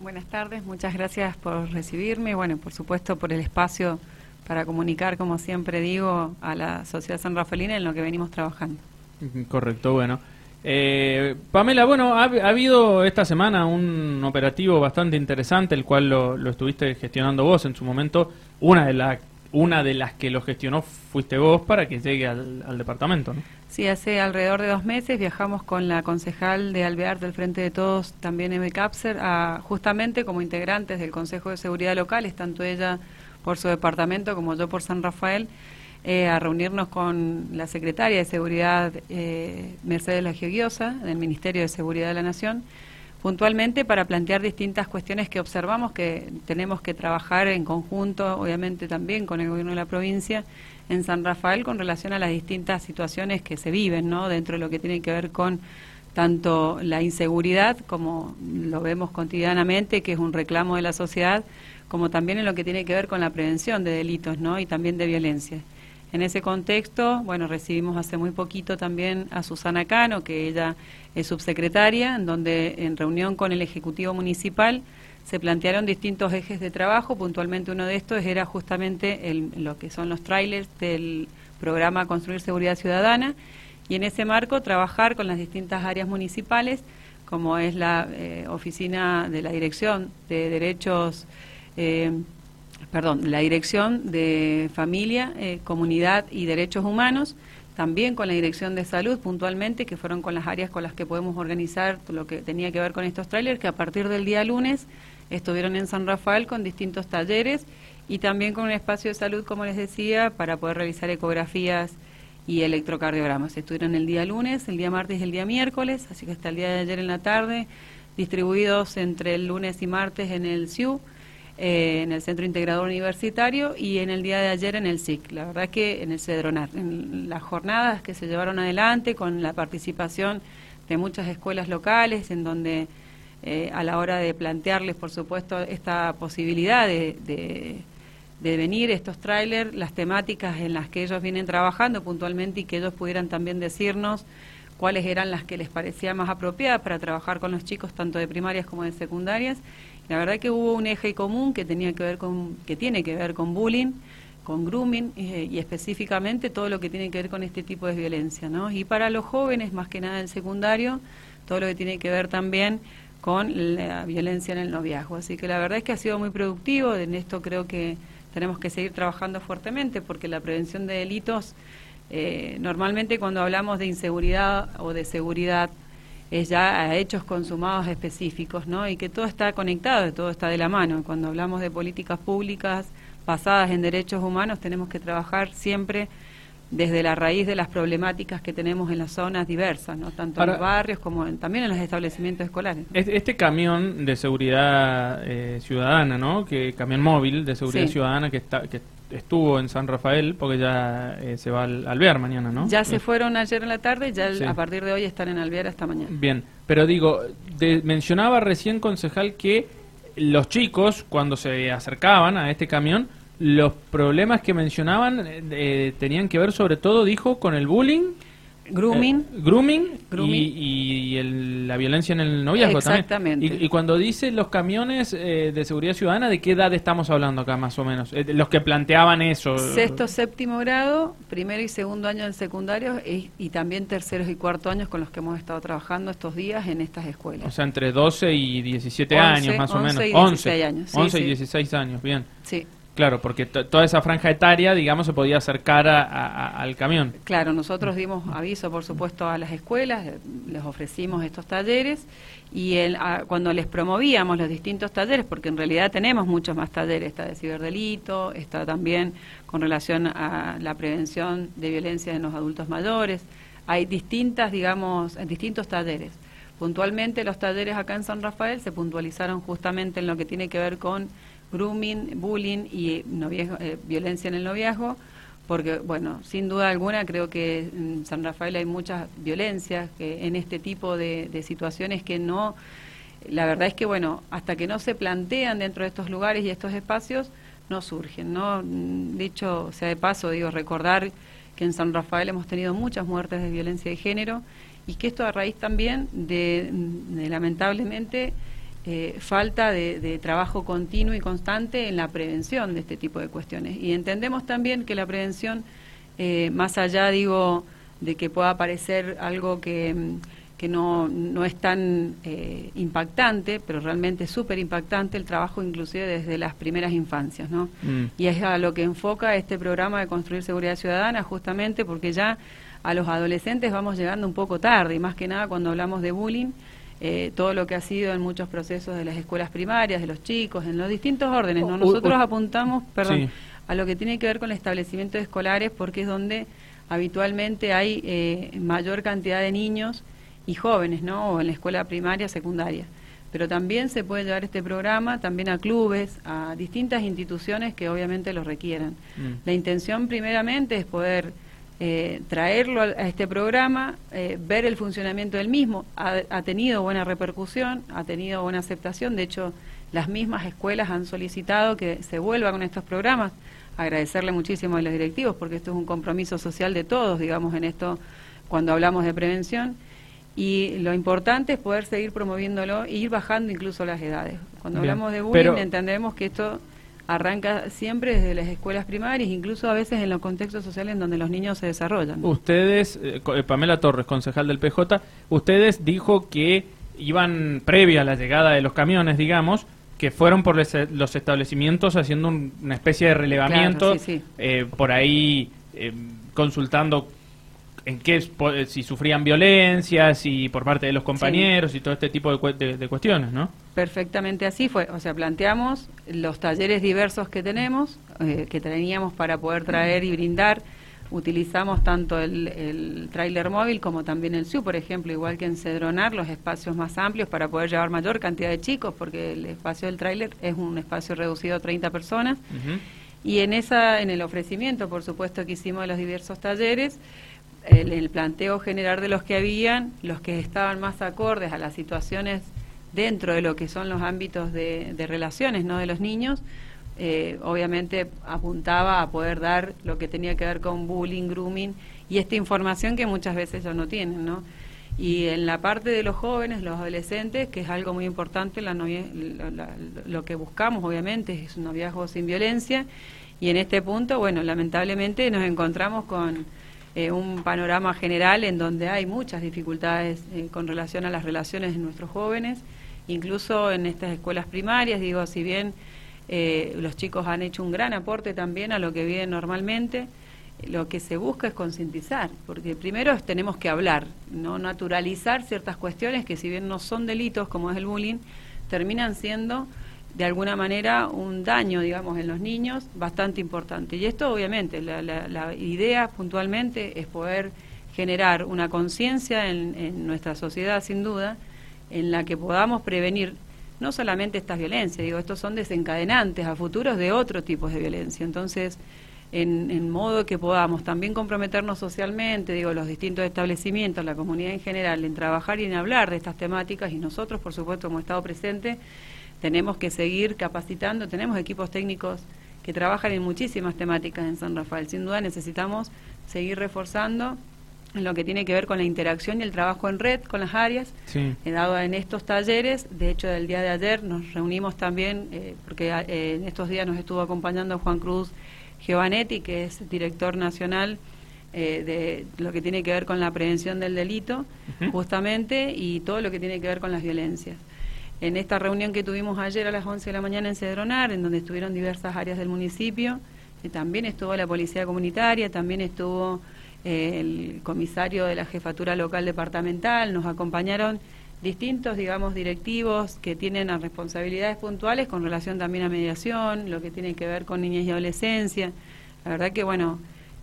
Buenas tardes, muchas gracias por recibirme bueno, por supuesto por el espacio para comunicar, como siempre digo, a la sociedad san rafaelina en lo que venimos trabajando. Correcto, bueno. Eh, Pamela, bueno, ha, habido esta semana un operativo bastante interesante, el cual lo, estuviste gestionando vos en su momento. Una de, las una de las que lo gestionó fuiste vos para que llegue al, departamento, ¿no? Sí, hace alrededor de dos meses viajamos con la concejal de Alvear del Frente de Todos, también Eve Capser, a, justamente como integrantes del Consejo de Seguridad Local, tanto ella por su departamento como yo por San Rafael, eh, a reunirnos con la secretaria de Seguridad eh, Mercedes Lagioguiosa del Ministerio de Seguridad de la Nación, puntualmente para plantear distintas cuestiones que observamos que tenemos que trabajar en conjunto, obviamente también con el gobierno de la provincia, en San Rafael con relación a las distintas situaciones que se viven, ¿no? Dentro de lo que tiene que ver con tanto la inseguridad, como lo vemos cotidianamente, que es un reclamo de la sociedad, como también en lo que tiene que ver con la prevención de delitos, ¿no? Y también de violencia. En ese contexto, bueno, recibimos hace muy poquito también a Susana Cano, que ella es subsecretaria, en donde en reunión con el Ejecutivo Municipal se plantearon distintos ejes de trabajo. Puntualmente uno de estos era justamente lo que son los trailers del programa Construir Seguridad Ciudadana y en ese marco trabajar con las distintas áreas municipales, como es la eh, oficina de la Dirección de Derechos. Eh, perdón, la Dirección de Familia, eh, Comunidad y Derechos Humanos, también con la Dirección de Salud puntualmente, que fueron con las áreas con las que podemos organizar lo que tenía que ver con estos trailers, que a partir del día lunes estuvieron en San Rafael con distintos talleres y también con un espacio de salud, como les decía, para poder realizar ecografías y electrocardiogramas. Estuvieron el día lunes, el día martes y el día miércoles, así que hasta el día de ayer en la tarde, distribuidos entre el lunes y martes en el CIU eh, en el Centro Integrador Universitario y en el día de ayer en el SIC. La verdad que en el Cedronar, en las jornadas que se llevaron adelante con la participación de muchas escuelas locales, en donde eh, a la hora de plantearles, por supuesto, esta posibilidad de, de, venir estos trailers, las temáticas en las que ellos vienen trabajando puntualmente y que ellos pudieran también decirnos cuáles eran las que les parecía más apropiadas para trabajar con los chicos tanto de primarias como de secundarias la verdad que hubo un eje común que tenía que ver con, que tiene que ver con bullying, con grooming eh, y específicamente todo lo que tiene que ver con este tipo de violencia, ¿no? Y para los jóvenes, más que nada en secundario, todo lo que tiene que ver también con la violencia en el noviazgo. Así que la verdad es que ha sido muy productivo, en esto creo que tenemos que seguir trabajando fuertemente porque la prevención de delitos, eh, normalmente cuando hablamos de inseguridad o de seguridad, es ya a hechos consumados específicos, ¿no? Y que todo está conectado, todo está de la mano. Cuando hablamos de políticas públicas basadas en derechos humanos, tenemos que trabajar siempre desde la raíz de las problemáticas que tenemos en las zonas diversas, ¿no? tanto en los barrios como también en los establecimientos escolares. Este camión de seguridad eh, ciudadana, ¿no? que camión móvil de seguridad ciudadana que está que estuvo en San Rafael, porque ya eh, se va al Alvear mañana, ¿no? Ya se fueron ayer en la tarde, ya a partir de hoy están en Alvear hasta mañana. Bien, pero digo, mencionaba recién, concejal, que los chicos, cuando se acercaban a este camión, los problemas que mencionaban eh, tenían que ver sobre todo, dijo, con el bullying Grooming. Eh, grooming, y, la violencia en el noviazgo Exactamente. Y, cuando dice los camiones eh, de seguridad ciudadana, ¿de qué edad estamos hablando acá más o menos? Eh, los que planteaban eso. Sexto, séptimo grado, primero y segundo año del secundario y, también terceros y cuarto años con los que hemos estado trabajando estos días en estas escuelas. O sea, entre 12 y 17 años más o menos. 11 años. 11 y 16 años, bien. Sí. Claro, porque toda esa franja etaria, digamos, se podía acercar al camión. Claro, nosotros dimos aviso, por supuesto, a las escuelas, eh, les ofrecimos estos talleres y el, cuando les promovíamos los distintos talleres, porque en realidad tenemos muchos más talleres, está de ciberdelito, está también con relación a la prevención de violencia en los adultos mayores, hay distintas, digamos, distintos talleres. Puntualmente los talleres acá en San Rafael se puntualizaron justamente en lo que tiene que ver con grooming, bullying y eh, violencia en el noviazgo, porque, bueno, sin duda alguna creo que en San Rafael hay muchas violencias que en este tipo de, situaciones que no, la verdad es que, bueno, hasta que no se plantean dentro de estos lugares y estos espacios, no surgen, ¿no? Dicho sea de paso, digo, recordar que en San Rafael hemos tenido muchas muertes de violencia de género y que esto a raíz también de lamentablemente, eh, falta de, trabajo continuo y constante en la prevención de este tipo de cuestiones. Y entendemos también que la prevención, eh, más allá, digo, de que pueda parecer algo que, que no, no es tan eh, impactante, pero realmente es súper impactante el trabajo inclusive desde las primeras infancias, ¿no? Mm. Y es a lo que enfoca este programa de construir seguridad ciudadana, justamente porque ya a los adolescentes vamos llegando un poco tarde, y más que nada cuando hablamos de bullying, eh, todo lo que ha sido en muchos procesos de las escuelas primarias, de los chicos, en los distintos órdenes. ¿no? Nosotros apuntamos, perdón, a lo que tiene que ver con el establecimiento de escolares porque es donde habitualmente hay eh, mayor cantidad de niños y jóvenes, ¿no? O en la escuela primaria, secundaria. Pero también se puede llevar este programa también a clubes, a distintas instituciones que obviamente lo requieran. Mm. La intención primeramente es poder eh, traerlo a, este programa, eh, ver el funcionamiento del mismo. Ha, tenido buena repercusión, ha tenido buena aceptación. De hecho, las mismas escuelas han solicitado que se vuelva con estos programas. Agradecerle muchísimo a los directivos porque esto es un compromiso social de todos, digamos, en esto cuando hablamos de prevención. Y lo importante es poder seguir promoviéndolo e ir bajando incluso las edades. Cuando hablamos de bullying entendemos que esto arranca siempre desde las escuelas primarias, incluso a veces en los contextos sociales en donde los niños se desarrollan. Ustedes, eh, eh, Pamela Torres, concejal del PJ, ustedes dijo que iban previa a la llegada de los camiones, digamos, que fueron por los establecimientos haciendo una especie de relevamiento, eh, por ahí consultando en qué eh, si sufrían violencia, si por parte de los compañeros y todo este tipo de, cuestiones, ¿no? Perfectamente así fue. O sea, planteamos los talleres diversos que tenemos, eh, que teníamos para poder traer y brindar. Utilizamos tanto el, el tráiler móvil como también el SU, por ejemplo, igual que en Cedronar, los espacios más amplios para poder llevar mayor cantidad de chicos, porque el espacio del tráiler es un espacio reducido a 30 personas. Y en, esa, en el ofrecimiento, por supuesto, que hicimos de los diversos talleres, el, planteo general de los que habían, los que estaban más acordes a las situaciones dentro de lo que son los ámbitos de, relaciones no de los niños, eh, obviamente apuntaba a poder dar lo que tenía que ver con bullying, grooming y esta información que muchas veces ellos no tienen, ¿no? Y en la parte de los jóvenes, los adolescentes, que es algo muy importante, la lo que buscamos obviamente es un noviazgo sin violencia y en este punto, bueno, lamentablemente nos encontramos con eh, un panorama general en donde hay muchas dificultades eh, con relación a las relaciones de nuestros jóvenes, incluso en estas escuelas primarias, digo, si bien eh, los chicos han hecho un gran aporte también a lo que viven normalmente, lo que se busca es concientizar, porque primero tenemos que hablar, no naturalizar ciertas cuestiones que si bien no son delitos como es el bullying, terminan siendo de alguna manera un daño, digamos, en los niños bastante importante. Y esto, obviamente, la, idea puntualmente es poder generar una conciencia en, nuestra sociedad, sin duda, en la que podamos prevenir no solamente estas violencias, digo, estos son desencadenantes a futuros de otro tipo de violencia. Entonces, en, en, modo que podamos también comprometernos socialmente, digo, los distintos establecimientos, la comunidad en general, en trabajar y en hablar de estas temáticas y nosotros, por supuesto, como Estado presente, tenemos que seguir capacitando, tenemos equipos técnicos que trabajan en muchísimas temáticas en San Rafael. Sin duda necesitamos seguir reforzando en lo que tiene que ver con la interacción y el trabajo en red con las áreas. Sí. He dado en estos talleres, de hecho del día de ayer nos reunimos también, eh, porque eh, en estos días nos estuvo acompañando Juan Cruz Giovanetti, que es director nacional eh, de lo que tiene que ver con la prevención del delito, justamente, y todo lo que tiene que ver con las violencias en esta reunión que tuvimos ayer a las 11 de la mañana en Cedronar, en donde estuvieron diversas áreas del municipio, eh, también estuvo la policía comunitaria, también estuvo eh, el comisario de la jefatura local departamental, nos acompañaron distintos, digamos, directivos que tienen responsabilidades puntuales con relación también a mediación, lo que tiene que ver con niñez y adolescencia. La verdad que, bueno,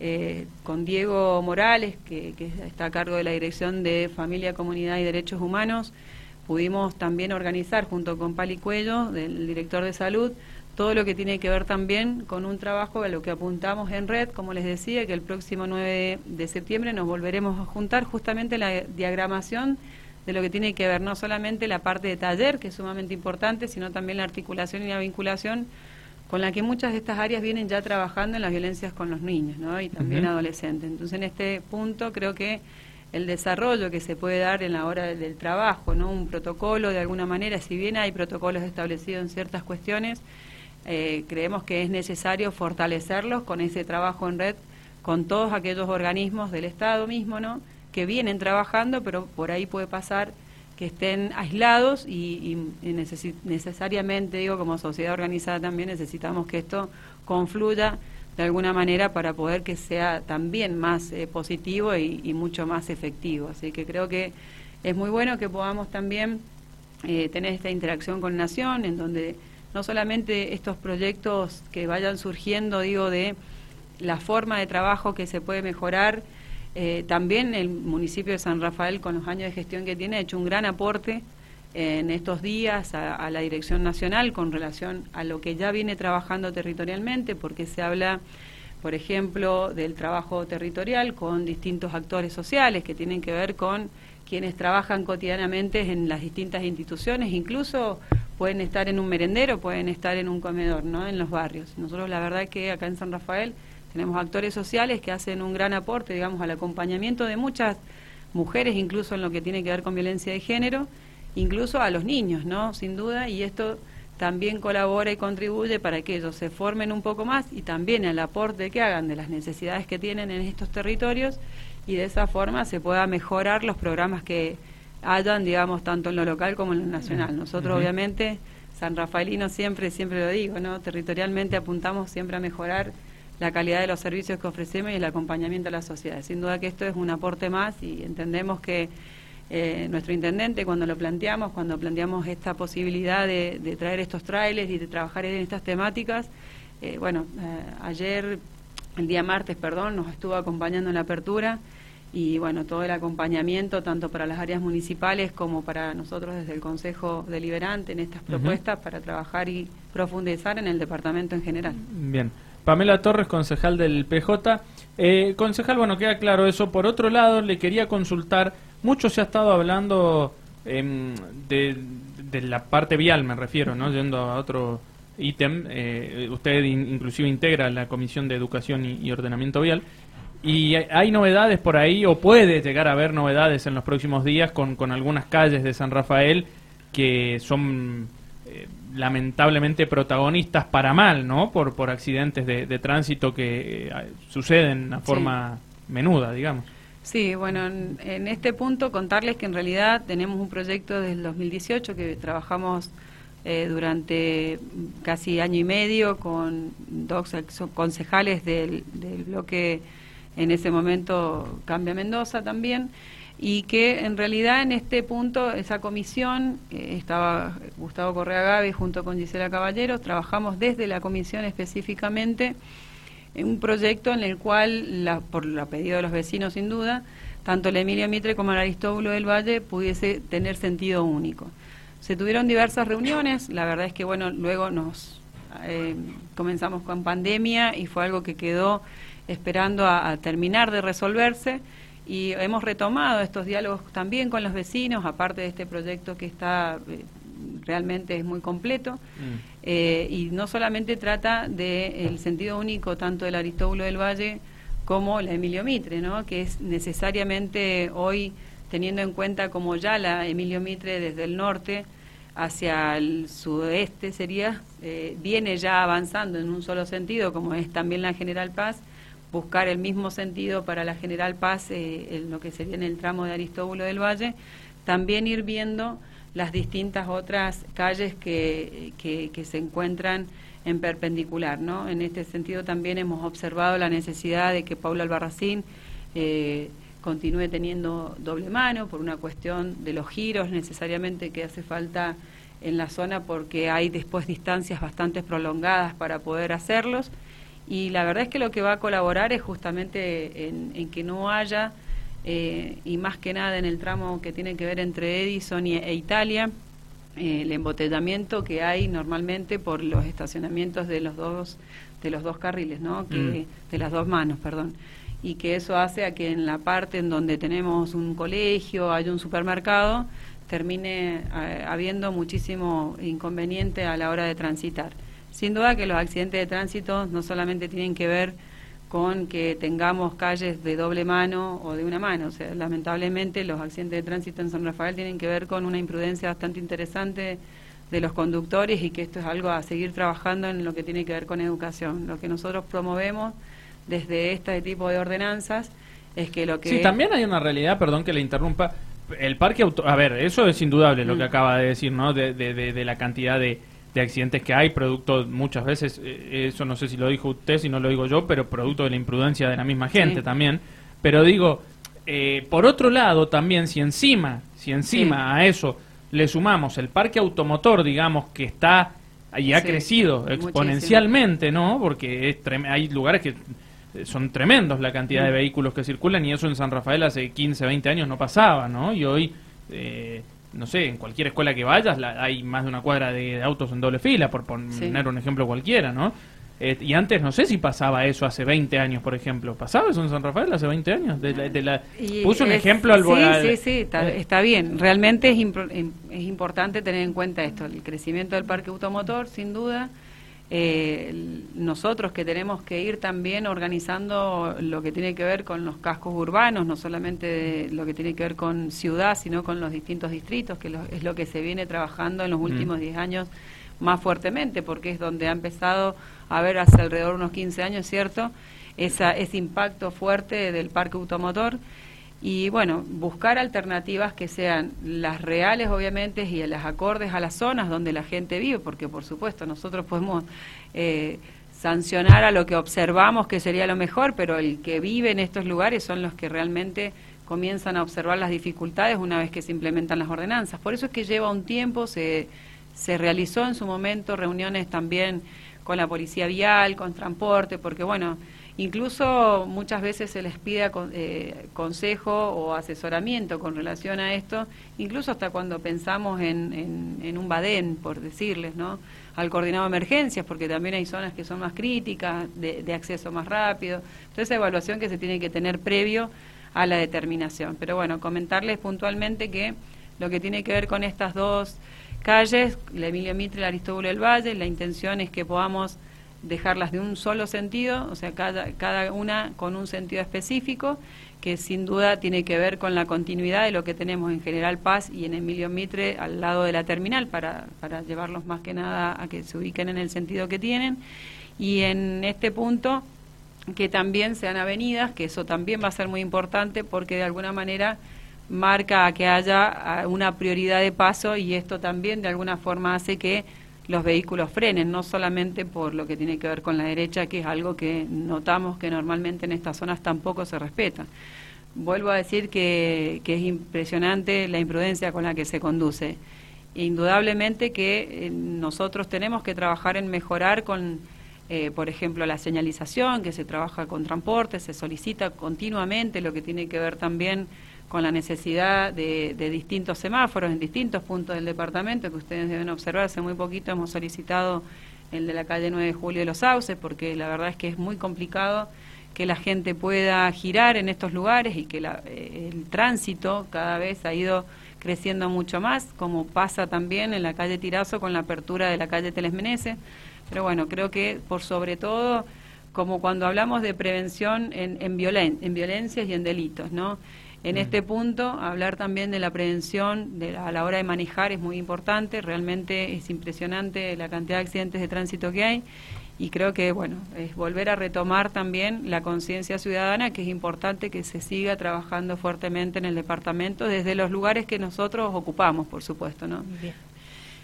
eh, con Diego Morales, que está a cargo de la Dirección de Familia, Comunidad y Derechos Humanos, pudimos también organizar junto con Pali Cuello, del director de salud, todo lo que tiene que ver también con un trabajo a lo que apuntamos en red, como les decía, que el próximo 9 de septiembre nos volveremos a juntar justamente la diagramación de lo que tiene que ver no solamente la parte de taller, que es sumamente importante, sino también la articulación y la vinculación con la que muchas de estas áreas vienen ya trabajando en las violencias con los niños ¿no? y también adolescentes. Entonces, en este punto creo que el desarrollo que se puede dar en la hora del trabajo, ¿no? Un protocolo de alguna manera, si bien hay protocolos establecidos en ciertas cuestiones, eh, creemos que es necesario fortalecerlos con ese trabajo en red con todos aquellos organismos del Estado mismo, ¿no? Que vienen trabajando, pero por ahí puede pasar que estén aislados y, necesariamente, digo, como sociedad organizada también necesitamos que esto confluya de alguna manera para poder que sea también más eh, positivo y, mucho más efectivo. Así que creo que es muy bueno que podamos también eh, tener esta interacción con Nación, en donde no solamente estos proyectos que vayan surgiendo, digo, de la forma de trabajo que se puede mejorar, eh, también el municipio de San Rafael, con los años de gestión que tiene, ha hecho un gran aporte en estos días a, la Dirección Nacional con relación a lo que ya viene trabajando territorialmente, porque se habla, por ejemplo, del trabajo territorial con distintos actores sociales que tienen que ver con quienes trabajan cotidianamente en las distintas instituciones, incluso pueden estar en un merendero, pueden estar en un comedor, ¿no? En los barrios. Nosotros la verdad que acá en San Rafael tenemos actores sociales que hacen un gran aporte, digamos, al acompañamiento de muchas mujeres, incluso en lo que tiene que ver con violencia de género, incluso a los niños, ¿no? Sin duda, y esto también colabora y contribuye para que ellos se formen un poco más y también al aporte que hagan de las necesidades que tienen en estos territorios y de esa forma se pueda mejorar los programas que hayan, digamos, tanto en lo local como en lo nacional. Nosotros, obviamente, San Rafaelino siempre, siempre lo digo, ¿no? Territorialmente apuntamos siempre a mejorar la calidad de los servicios que ofrecemos y el acompañamiento a la sociedad. Sin duda que esto es un aporte más y entendemos que eh, nuestro intendente cuando lo planteamos, cuando planteamos esta posibilidad de, traer estos trailers y de trabajar en estas temáticas, eh, bueno, eh, ayer, el día martes, perdón, nos estuvo acompañando en la apertura y bueno, todo el acompañamiento tanto para las áreas municipales como para nosotros desde el Consejo Deliberante en estas propuestas para trabajar y profundizar en el departamento en general. Bien. Pamela Torres, concejal del PJ. concejal, bueno, queda claro eso. Por otro lado, le quería consultar mucho se ha estado hablando em, de, la parte vial, me refiero, ¿no? Yendo a otro ítem, eh, usted inclusive integra la Comisión de Educación y, Ordenamiento Vial. Y hay novedades por ahí, o puede llegar a haber novedades en los próximos días con, con algunas calles de San Rafael que son eh, lamentablemente protagonistas para mal, ¿no? Por, por accidentes de, tránsito que eh, suceden a forma menuda, digamos. Sí, bueno, en, este punto contarles que en realidad tenemos un proyecto desde el 2018 que trabajamos eh, durante casi año y medio con dos concejales del, bloque en ese momento Cambia Mendoza también y que en realidad en este punto esa comisión estaba Gustavo Correa Gaby junto con Gisela Caballero, trabajamos desde la comisión específicamente un proyecto en el cual, la, por la pedido de los vecinos sin duda, tanto el Emilio Mitre como el Aristóbulo del Valle pudiese tener sentido único. Se tuvieron diversas reuniones, la verdad es que bueno, luego nos eh, comenzamos con pandemia y fue algo que quedó esperando a, terminar de resolverse y hemos retomado estos diálogos también con los vecinos, aparte de este proyecto que está eh, realmente es muy completo. Mm. Eh, y no solamente trata del sentido único tanto del Aristóbulo del Valle como la Emilio Mitre, ¿no? que es necesariamente hoy, teniendo en cuenta como ya la Emilio Mitre desde el norte hacia el sudeste sería, eh, viene ya avanzando en un solo sentido, como es también la General Paz, buscar el mismo sentido para la General Paz eh, en lo que sería en el tramo de Aristóbulo del Valle, también ir viendo las distintas otras calles que, que, se encuentran en perpendicular. ¿no? En este sentido también hemos observado la necesidad de que Paula Albarracín eh, continúe teniendo doble mano por una cuestión de los giros necesariamente que hace falta en la zona porque hay después distancias bastante prolongadas para poder hacerlos y la verdad es que lo que va a colaborar es justamente en que no haya eh, y más que nada en el tramo que tiene que ver entre Edison y, e Italia, eh, el embotellamiento que hay normalmente por los estacionamientos de los dos de los dos carriles, ¿no? Que, mm. de las dos manos, perdón. Y que eso hace a que en la parte en donde tenemos un colegio, hay un supermercado, termine eh, habiendo muchísimo inconveniente a la hora de transitar. Sin duda que los accidentes de tránsito no solamente tienen que ver con que tengamos calles de doble mano o de una mano. O sea, lamentablemente los accidentes de tránsito en San Rafael tienen que ver con una imprudencia bastante interesante de los conductores y que esto es algo a seguir trabajando en lo que tiene que ver con educación. Lo que nosotros promovemos desde este tipo de ordenanzas es que lo que... Sí, también hay una realidad, perdón que le interrumpa, el parque auto... A ver, eso es indudable lo que mm. acaba de decir, ¿no? De, de, de, la cantidad de, de, accidentes que hay, producto muchas veces, eh, eso no sé si lo dijo usted, si no lo digo yo, pero producto de la imprudencia de la misma gente también. Pero digo, eh, por otro lado, también si encima, si encima a eso le sumamos el parque automotor, digamos, que está y ha crecido exponencialmente, ¿no? Porque es hay lugares que son tremendos la cantidad de mm. vehículos que circulan y eso en San Rafael hace 15, 20 años no pasaba, ¿no? Y hoy, eh, no sé, en cualquier escuela que vayas hay más de una cuadra de, autos en doble fila, por poner un ejemplo cualquiera, ¿no? Eh, y antes no sé si pasaba eso hace 20 años, por ejemplo. ¿Pasaba eso en San Rafael hace 20 años? De la, puso un ejemplo al Sí, sí, sí, está, eh. está bien. Realmente es, es importante tener en cuenta esto, el crecimiento del parque automotor, sin duda. Eh, nosotros que tenemos que ir también organizando lo que tiene que ver con los cascos urbanos, no solamente lo que tiene que ver con ciudad, sino con los distintos distritos, que es lo que se viene trabajando en los últimos 10 años más fuertemente, porque es donde ha empezado a haber hace alrededor de unos 15 años, ¿cierto? Esa, ese impacto fuerte del parque automotor y bueno, buscar alternativas que sean las reales, obviamente, y las acordes a las zonas donde la gente vive, porque por supuesto nosotros podemos eh, sancionar a lo que observamos que sería lo mejor, pero el que vive en estos lugares son los que realmente comienzan a observar las dificultades una vez que se implementan las ordenanzas. Por eso es que lleva un tiempo, se, se realizó en su momento reuniones también con la policía vial, con transporte, porque bueno, Incluso muchas veces se les pide eh, consejo o asesoramiento con relación a esto, incluso hasta cuando pensamos en, en, un badén, por decirles, ¿no? Al coordinado de emergencias, porque también hay zonas que son más críticas, de, de acceso más rápido. Entonces, esa evaluación que se tiene que tener previo a la determinación. Pero bueno, comentarles puntualmente que lo que tiene que ver con estas dos calles, la Emilia Mitre y la Aristóbulo del Valle, la intención es que podamos dejarlas de un solo sentido, o sea, cada, cada una con un sentido específico, que sin duda tiene que ver con la continuidad de lo que tenemos en General Paz y en Emilio Mitre al lado de la terminal, para, para llevarlos más que nada a que se ubiquen en el sentido que tienen. Y en este punto, que también sean avenidas, que eso también va a ser muy importante porque de alguna manera marca que haya una prioridad de paso y esto también de alguna forma hace que los vehículos frenen, no solamente por lo que tiene que ver con la derecha, que es algo que notamos que normalmente en estas zonas tampoco se respeta. Vuelvo a decir que, es impresionante la imprudencia con la que se conduce. Indudablemente que eh, nosotros tenemos que trabajar en mejorar con, eh, por ejemplo, la señalización, que se trabaja con transporte, se solicita continuamente lo que tiene que ver también con la necesidad de, distintos semáforos en distintos puntos del departamento, que ustedes deben observar, hace muy poquito hemos solicitado el de la calle 9 de Julio de los Sauces, porque la verdad es que es muy complicado que la gente pueda girar en estos lugares y que eh, el tránsito cada vez ha ido creciendo mucho más, como pasa también en la calle Tirazo con la apertura de la calle Telesmenese. Pero bueno, creo que por sobre todo, como cuando hablamos de prevención en, en, en violencias y en delitos, ¿no? En este punto, hablar también de la prevención de a la hora de manejar es muy importante, realmente es impresionante la cantidad de accidentes de tránsito que hay y creo que, bueno, es volver a retomar también la conciencia ciudadana, que es importante que se siga trabajando fuertemente en el departamento desde los lugares que nosotros ocupamos, por supuesto, ¿no? Bien.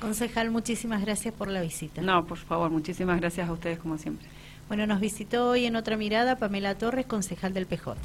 Concejal, muchísimas gracias por la visita. No, por favor, muchísimas gracias a ustedes como siempre. Bueno, nos visitó hoy en otra mirada Pamela Torres, concejal del PJ.